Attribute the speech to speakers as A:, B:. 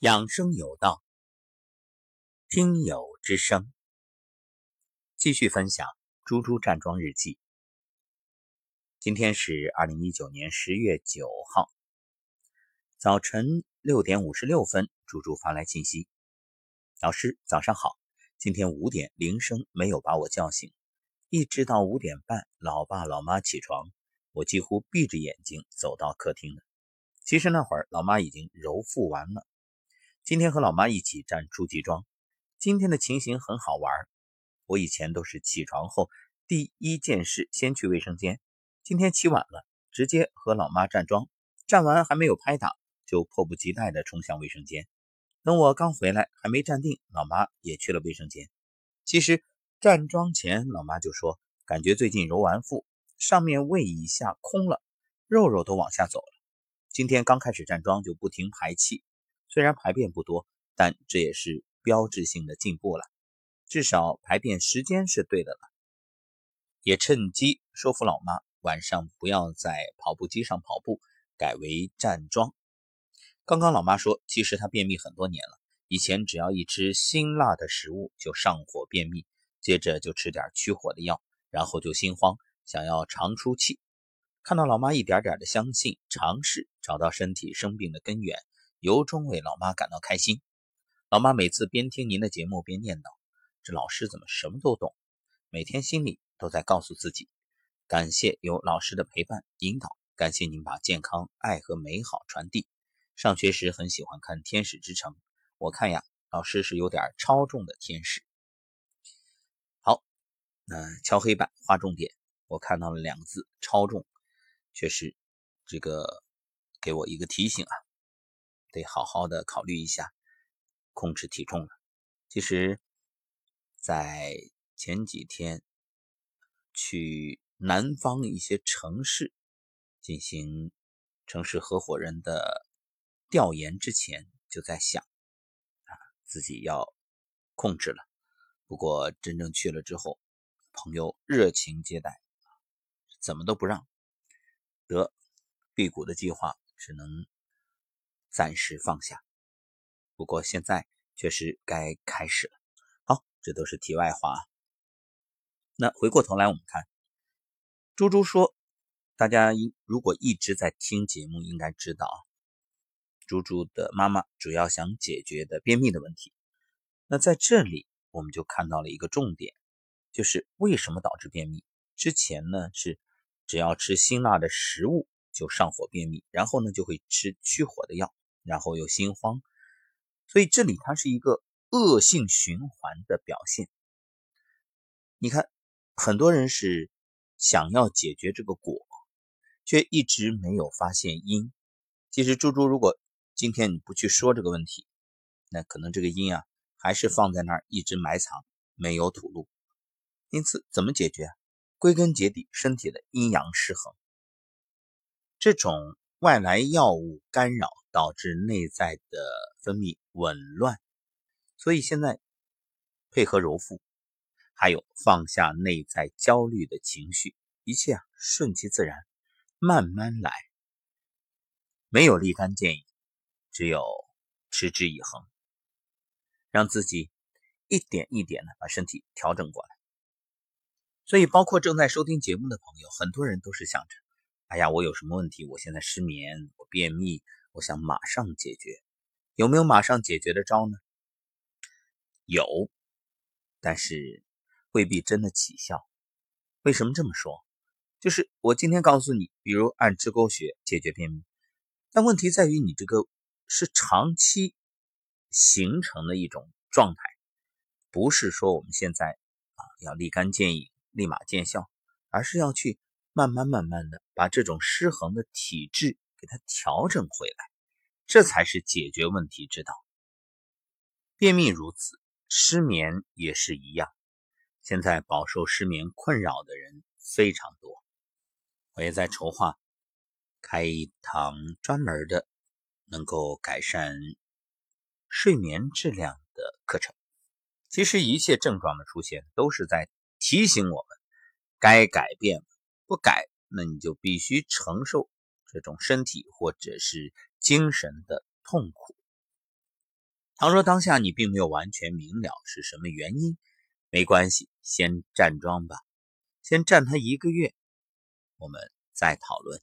A: 养生有道，听友之声，继续分享猪猪站桩日记。今天是二零一九年十月九号早晨六点五十六分，猪猪发来信息：“老师，早上好。今天五点铃声没有把我叫醒，一直到五点半，老爸老妈起床，我几乎闭着眼睛走到客厅了。其实那会儿，老妈已经揉腹完了。”今天和老妈一起站初级桩，今天的情形很好玩。我以前都是起床后第一件事先去卫生间，今天起晚了，直接和老妈站桩，站完还没有拍打，就迫不及待地冲向卫生间。等我刚回来，还没站定，老妈也去了卫生间。其实站桩前，老妈就说感觉最近揉完腹，上面胃以下空了，肉肉都往下走了。今天刚开始站桩就不停排气。虽然排便不多，但这也是标志性的进步了，至少排便时间是对的了。也趁机说服老妈，晚上不要在跑步机上跑步，改为站桩。刚刚老妈说，其实她便秘很多年了，以前只要一吃辛辣的食物就上火便秘，接着就吃点驱火的药，然后就心慌，想要长出气。看到老妈一点点的相信、尝试，找到身体生病的根源。由衷为老妈感到开心。老妈每次边听您的节目边念叨：“这老师怎么什么都懂？”每天心里都在告诉自己：“感谢有老师的陪伴引导，感谢您把健康、爱和美好传递。”上学时很喜欢看《天使之城》，我看呀，老师是有点超重的天使。好，那敲黑板划重点，我看到了两个字：超重，确实，这个给我一个提醒啊。得好好的考虑一下控制体重了。其实，在前几天去南方一些城市进行城市合伙人的调研之前，就在想啊，自己要控制了。不过真正去了之后，朋友热情接待，怎么都不让，得辟谷的计划只能。暂时放下，不过现在确实该开始了。好，这都是题外话。那回过头来，我们看猪猪说，大家如果一直在听节目，应该知道猪猪的妈妈主要想解决的便秘的问题。那在这里，我们就看到了一个重点，就是为什么导致便秘？之前呢是只要吃辛辣的食物就上火便秘，然后呢就会吃去火的药。然后又心慌，所以这里它是一个恶性循环的表现。你看，很多人是想要解决这个果，却一直没有发现因。其实，猪猪，如果今天你不去说这个问题，那可能这个因啊还是放在那儿一直埋藏，没有吐露。因此，怎么解决？归根结底，身体的阴阳失衡，这种。外来药物干扰导致内在的分泌紊乱，所以现在配合揉腹，还有放下内在焦虑的情绪，一切啊顺其自然，慢慢来。没有立竿见影，只有持之以恒，让自己一点一点的把身体调整过来。所以，包括正在收听节目的朋友，很多人都是想着。哎呀，我有什么问题？我现在失眠，我便秘，我想马上解决，有没有马上解决的招呢？有，但是未必真的起效。为什么这么说？就是我今天告诉你，比如按支沟穴解决便秘，但问题在于你这个是长期形成的一种状态，不是说我们现在啊要立竿见影、立马见效，而是要去。慢慢慢慢的把这种失衡的体质给它调整回来，这才是解决问题之道。便秘如此，失眠也是一样。现在饱受失眠困扰的人非常多，我也在筹划开一堂专门的能够改善睡眠质量的课程。其实一切症状的出现都是在提醒我们该改变。不改，那你就必须承受这种身体或者是精神的痛苦。倘若当下你并没有完全明了是什么原因，没关系，先站桩吧，先站它一个月，我们再讨论。